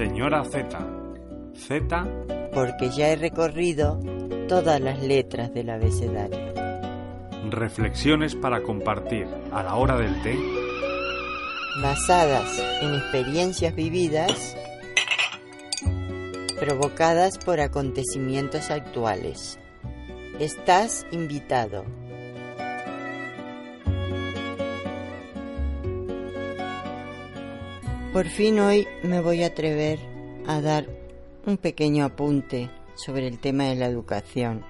Señora Z. Z. Porque ya he recorrido todas las letras del abecedario. Reflexiones para compartir a la hora del té. Basadas en experiencias vividas provocadas por acontecimientos actuales. Estás invitado. Por fin hoy me voy a atrever a dar un pequeño apunte sobre el tema de la educación.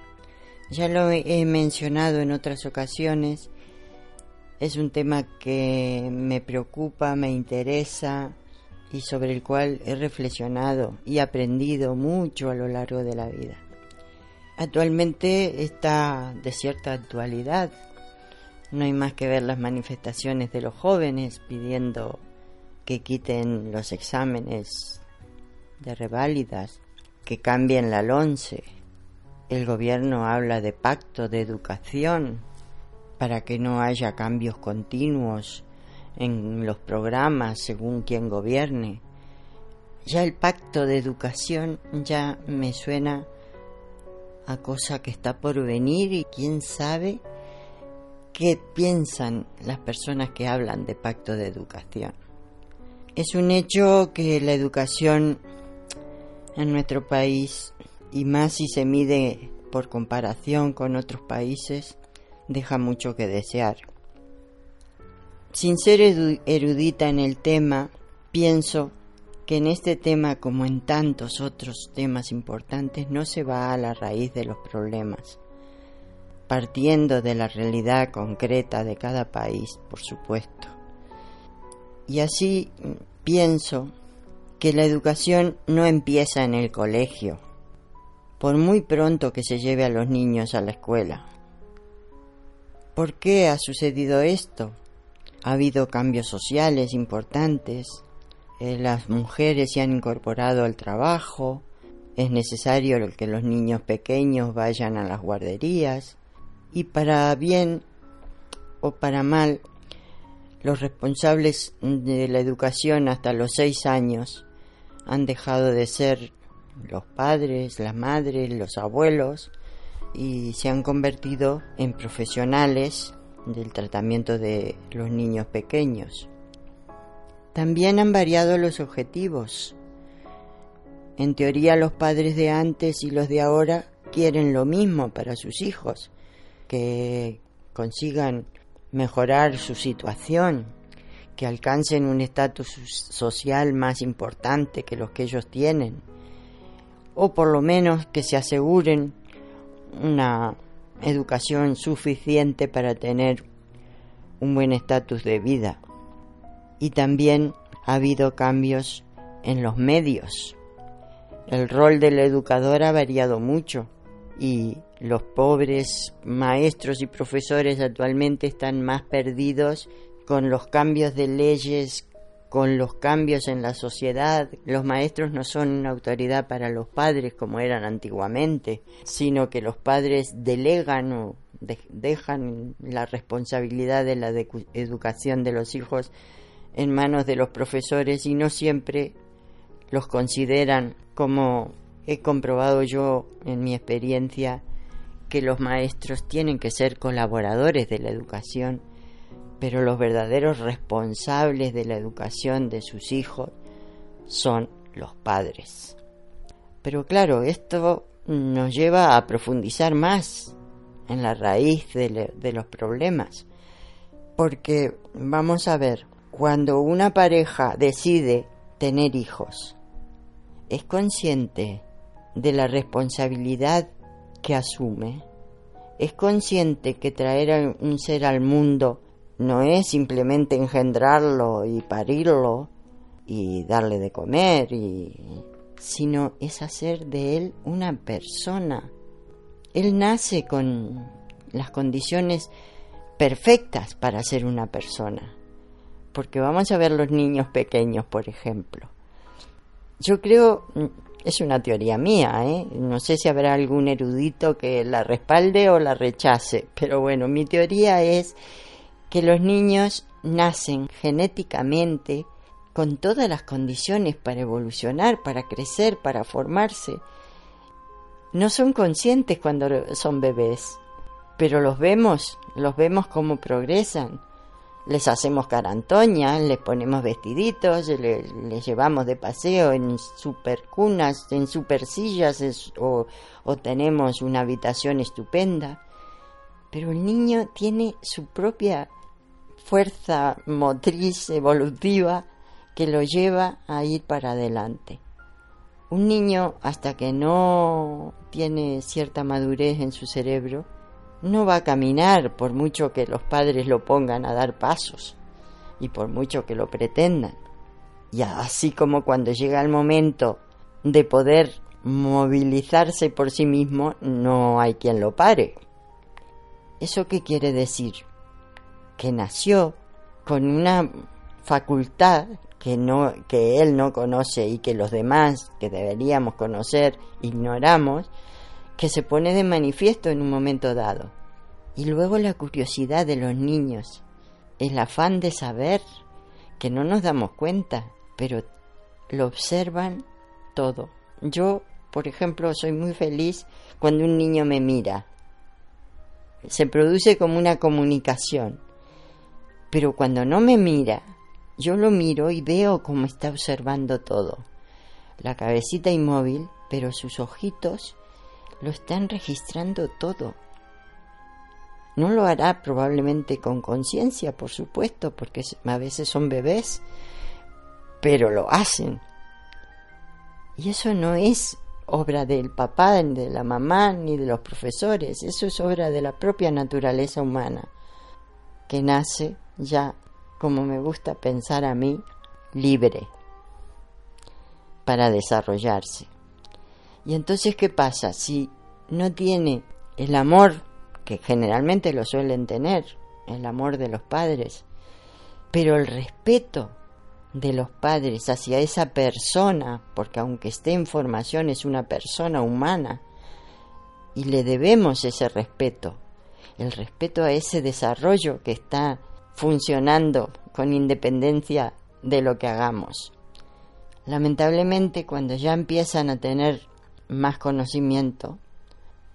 Ya lo he mencionado en otras ocasiones, es un tema que me preocupa, me interesa y sobre el cual he reflexionado y aprendido mucho a lo largo de la vida. Actualmente está de cierta actualidad. No hay más que ver las manifestaciones de los jóvenes pidiendo que quiten los exámenes de reválidas, que cambien la LONCE. El gobierno habla de pacto de educación para que no haya cambios continuos en los programas según quien gobierne. Ya el pacto de educación ya me suena a cosa que está por venir y quién sabe qué piensan las personas que hablan de pacto de educación. Es un hecho que la educación en nuestro país, y más si se mide por comparación con otros países, deja mucho que desear. Sin ser erudita en el tema, pienso que en este tema, como en tantos otros temas importantes, no se va a la raíz de los problemas, partiendo de la realidad concreta de cada país, por supuesto y así pienso que la educación no empieza en el colegio, por muy pronto que se lleve a los niños a la escuela. ¿Por qué ha sucedido esto? Ha habido cambios sociales importantes, eh, las mujeres se han incorporado al trabajo, es necesario que los niños pequeños vayan a las guarderías y para bien o para mal los responsables de la educación hasta los seis años han dejado de ser los padres, las madres, los abuelos y se han convertido en profesionales del tratamiento de los niños pequeños. También han variado los objetivos. En teoría los padres de antes y los de ahora quieren lo mismo para sus hijos, que consigan mejorar su situación, que alcancen un estatus social más importante que los que ellos tienen, o por lo menos que se aseguren una educación suficiente para tener un buen estatus de vida. Y también ha habido cambios en los medios. El rol del educador ha variado mucho y los pobres maestros y profesores actualmente están más perdidos con los cambios de leyes, con los cambios en la sociedad. Los maestros no son una autoridad para los padres como eran antiguamente, sino que los padres delegan o dejan la responsabilidad de la educación de los hijos en manos de los profesores y no siempre los consideran como he comprobado yo en mi experiencia que los maestros tienen que ser colaboradores de la educación, pero los verdaderos responsables de la educación de sus hijos son los padres. Pero claro, esto nos lleva a profundizar más en la raíz de, de los problemas, porque vamos a ver, cuando una pareja decide tener hijos, es consciente de la responsabilidad que asume, es consciente que traer un ser al mundo no es simplemente engendrarlo y parirlo y darle de comer, y, sino es hacer de él una persona. Él nace con las condiciones perfectas para ser una persona. Porque vamos a ver los niños pequeños, por ejemplo. Yo creo, es una teoría mía, ¿eh? no sé si habrá algún erudito que la respalde o la rechace, pero bueno, mi teoría es que los niños nacen genéticamente con todas las condiciones para evolucionar, para crecer, para formarse. No son conscientes cuando son bebés, pero los vemos, los vemos cómo progresan. Les hacemos carantoña, les ponemos vestiditos, les, llevamos de paseo en super cunas, en super sillas o tenemos una habitación estupenda. Pero el niño tiene su propia fuerza motriz evolutiva que lo lleva a ir para adelante. Un niño hasta que no tiene cierta madurez en su cerebro, no va a caminar por mucho que los padres lo pongan a dar pasos y por mucho que lo pretendan. Y así como cuando llega el momento de poder movilizarse por sí mismo, no hay quien lo pare. ¿Eso qué quiere decir? Que nació con una facultad que no que él no conoce y que los demás que deberíamos conocer ignoramos que se pone de manifiesto en un momento dado. Y luego la curiosidad de los niños el afán de saber que no nos damos cuenta pero lo observan todo. Yo por ejemplo soy muy feliz cuando un niño me mira. Se produce como una comunicación. Pero cuando no me mira yo lo miro y veo cómo está observando todo. La cabecita inmóvil, pero sus ojitos lo están registrando todo. No lo hará probablemente con conciencia, por supuesto, porque a veces son bebés, pero lo hacen. Y eso no es obra del papá, ni de la mamá, ni de los profesores, eso es obra de la propia naturaleza humana, que nace ya como me gusta pensar a mí, libre para desarrollarse. Y entonces, ¿qué pasa? Si no tiene el amor que generalmente lo suelen tener, el amor de los padres, pero el respeto de los padres hacia esa persona, porque aunque esté en formación es una persona humana, y le debemos ese respeto, el respeto a ese desarrollo que está funcionando con independencia de lo que hagamos. Lamentablemente cuando ya empiezan a tener más conocimiento,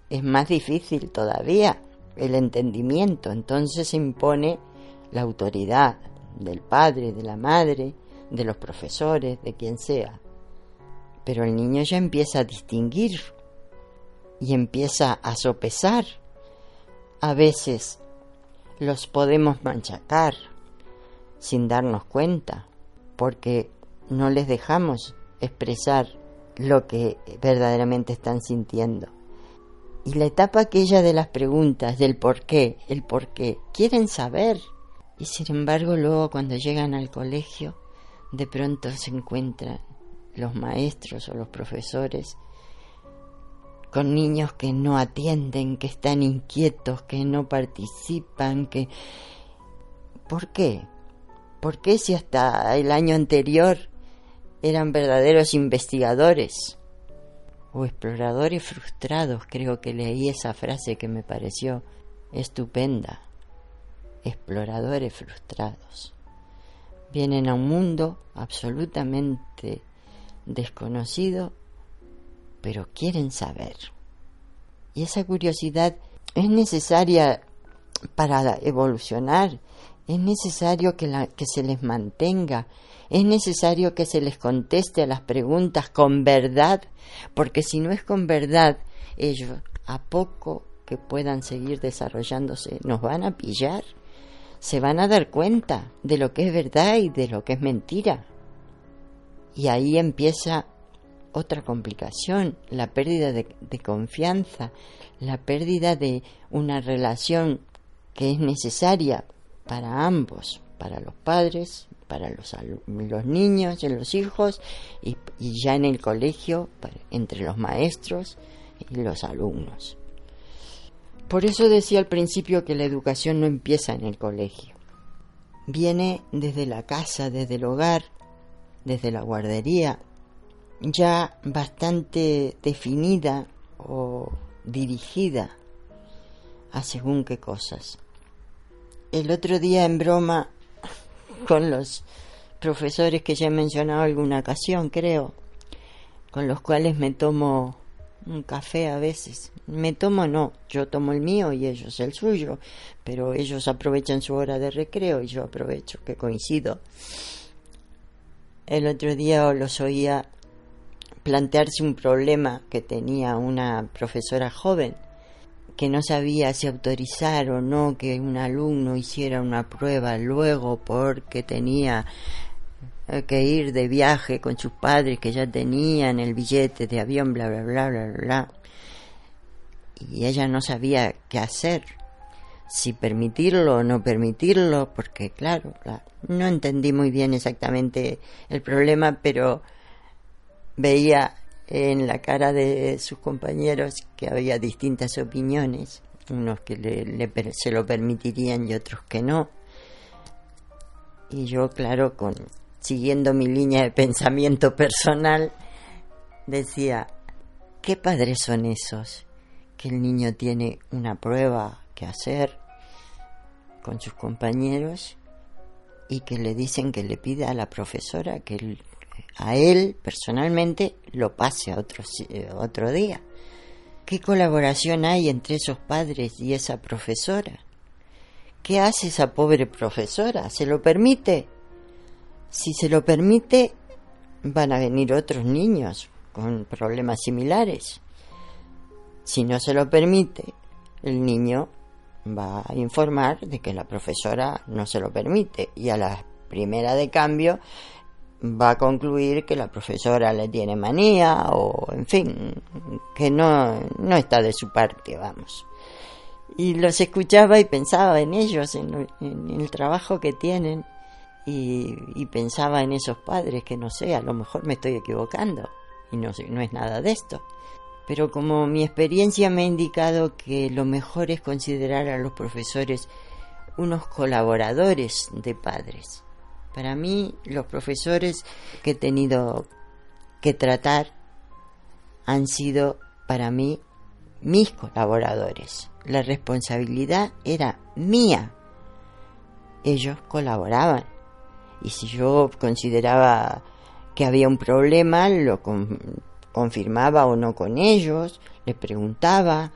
es más difícil todavía el entendimiento, entonces se impone la autoridad del padre, de la madre, de los profesores, de quien sea. Pero el niño ya empieza a distinguir y empieza a sopesar. A veces los podemos manchacar sin darnos cuenta, porque no les dejamos expresar lo que verdaderamente están sintiendo. Y la etapa aquella de las preguntas, del por qué, el por qué, quieren saber. Y sin embargo luego cuando llegan al colegio, de pronto se encuentran los maestros o los profesores con niños que no atienden, que están inquietos, que no participan, que... ¿Por qué? ¿Por qué si hasta el año anterior eran verdaderos investigadores o exploradores frustrados? Creo que leí esa frase que me pareció estupenda. Exploradores frustrados. Vienen a un mundo absolutamente desconocido pero quieren saber. Y esa curiosidad es necesaria para evolucionar, es necesario que, la, que se les mantenga, es necesario que se les conteste a las preguntas con verdad, porque si no es con verdad, ellos a poco que puedan seguir desarrollándose nos van a pillar, se van a dar cuenta de lo que es verdad y de lo que es mentira. Y ahí empieza otra complicación, la pérdida de, confianza, la pérdida de una relación que es necesaria para ambos, para los padres, para los, los niños y los hijos y, y ya en el colegio entre los maestros y los alumnos. Por eso decía al principio que la educación no empieza en el colegio. Viene desde la casa, desde el hogar, desde la guardería, ya bastante definida o dirigida a según qué cosas. El otro día en broma con los profesores que ya he mencionado alguna ocasión, creo, con los cuales me tomo un café a veces. Me tomo no, yo tomo el mío y ellos el suyo, pero ellos aprovechan su hora de recreo y yo aprovecho que coincido. El otro día los oía plantearse un problema que tenía una profesora joven que no sabía si autorizar o no que un alumno hiciera una prueba luego porque tenía que ir de viaje con sus padres que ya tenían el billete de avión, bla, bla, bla, bla, bla. Y ella no sabía qué hacer, si permitirlo o no permitirlo, porque claro, no entendí muy bien exactamente el problema, pero veía en la cara de sus compañeros que había distintas opiniones, unos que le, se lo permitirían y otros que no. Y yo, claro, con siguiendo mi línea de pensamiento personal, decía, ¿qué padres son esos? Que el niño tiene una prueba que hacer con sus compañeros y que le dicen que le pida a la profesora que a él personalmente lo pase a otro, eh, otro día. ¿Qué colaboración hay entre esos padres y esa profesora? ¿Qué hace esa pobre profesora? ¿Se lo permite? Si se lo permite, van a venir otros niños con problemas similares. Si no se lo permite, el niño va a informar de que la profesora no se lo permite y a la primera de cambio va a concluir que la profesora le tiene manía o en fin, que no, no está de su parte, vamos. Y los escuchaba y pensaba en ellos, en el trabajo que tienen y, pensaba en esos padres que no sé, a lo mejor me estoy equivocando y no, no es nada de esto. Pero como mi experiencia me ha indicado que lo mejor es considerar a los profesores unos colaboradores de padres. Para mí, los profesores que he tenido que tratar han sido para mí mis colaboradores. La responsabilidad era mía. Ellos colaboraban y si yo consideraba que había un problema, lo confirmaba o no con ellos, les preguntaba,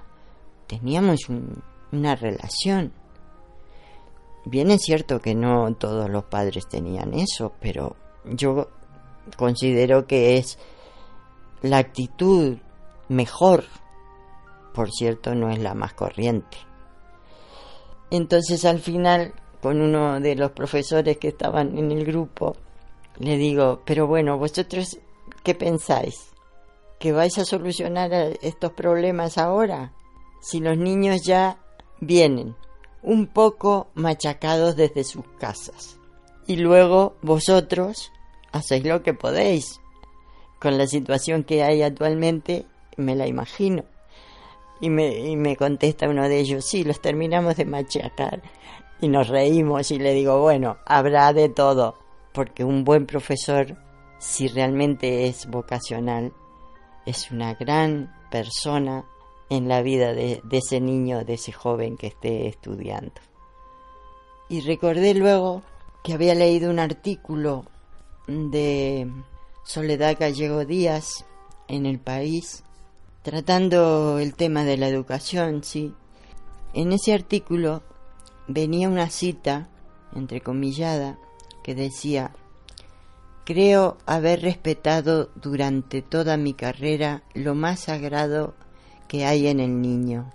teníamos una relación. Bien es cierto que no todos los padres tenían eso, pero yo considero que es la actitud mejor, por cierto, no es la más corriente. Entonces al final con uno de los profesores que estaban en el grupo, le digo, pero bueno, vosotros, ¿qué pensáis? ¿Que vais a solucionar estos problemas ahora? Si los niños ya vienen un poco machacados desde sus casas y luego vosotros hacéis lo que podéis. Con la situación que hay actualmente, me la imagino. Y me, y me contesta uno de ellos, sí, los terminamos de machacar y nos reímos y le digo, bueno, habrá de todo, porque un buen profesor, si realmente es vocacional, es una gran persona en la vida de, ese niño, de ese joven que esté estudiando. Y recordé luego que había leído un artículo de Soledad Gallego Díaz en el país, tratando el tema de la educación, sí. En ese artículo venía una cita, entrecomillada, que decía, creo haber respetado durante toda mi carrera lo más sagrado que hay en el niño,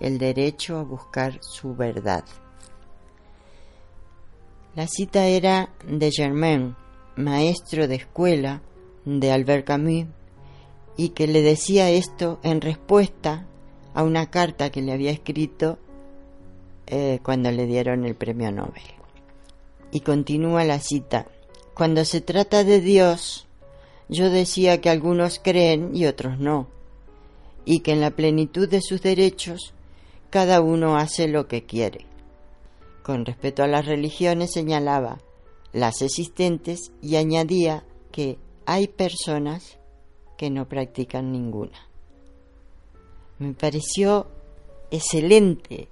el derecho a buscar su verdad. La cita era de Germain, maestro de escuela de Albert Camus, y que le decía esto en respuesta a una carta que le había escrito eh, cuando le dieron el premio Nobel. Y continúa la cita. Cuando se trata de Dios, yo decía que algunos creen y otros no, y que en la plenitud de sus derechos cada uno hace lo que quiere. Con respecto a las religiones señalaba las existentes y añadía que hay personas que no practican ninguna. Me pareció excelente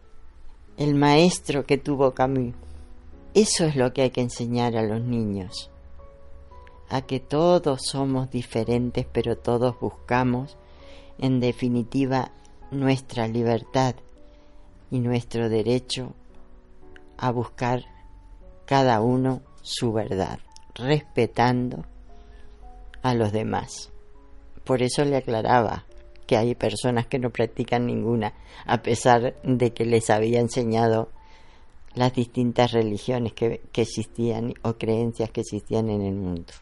el maestro que tuvo Camus. Eso es lo que hay que enseñar a los niños, a que todos somos diferentes, pero todos buscamos, en definitiva, nuestra libertad y nuestro derecho a buscar cada uno su verdad, respetando a los demás. Por eso le aclaraba que hay personas que no practican ninguna, a pesar de que les había enseñado las distintas religiones que, que existían o creencias que existían en el mundo.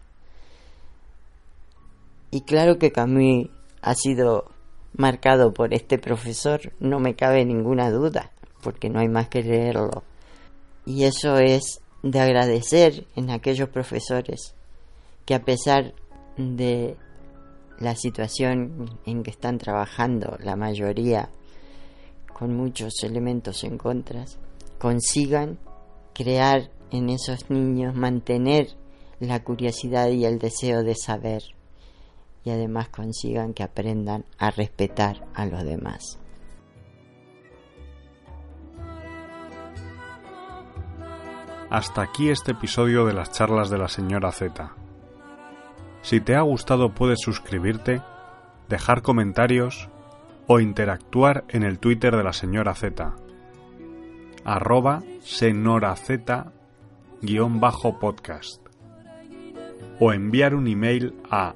Y claro que Camus ha sido marcado por este profesor, no me cabe ninguna duda, porque no hay más que leerlo. Y eso es de agradecer en aquellos profesores que a pesar de la situación en que están trabajando, la mayoría con muchos elementos en contra, consigan crear en esos niños, mantener la curiosidad y el deseo de saber y además consigan que aprendan a respetar a los demás. Hasta aquí este episodio de las charlas de la señora Z. Si te ha gustado puedes suscribirte, dejar comentarios o interactuar en el Twitter de la señora Z, arroba senoraz bajo podcast o enviar un email a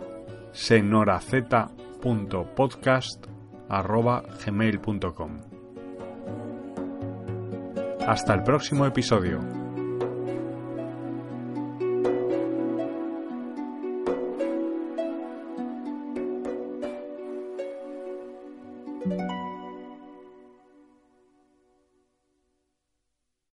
senoraz.podcast.gmail.com Hasta el próximo episodio.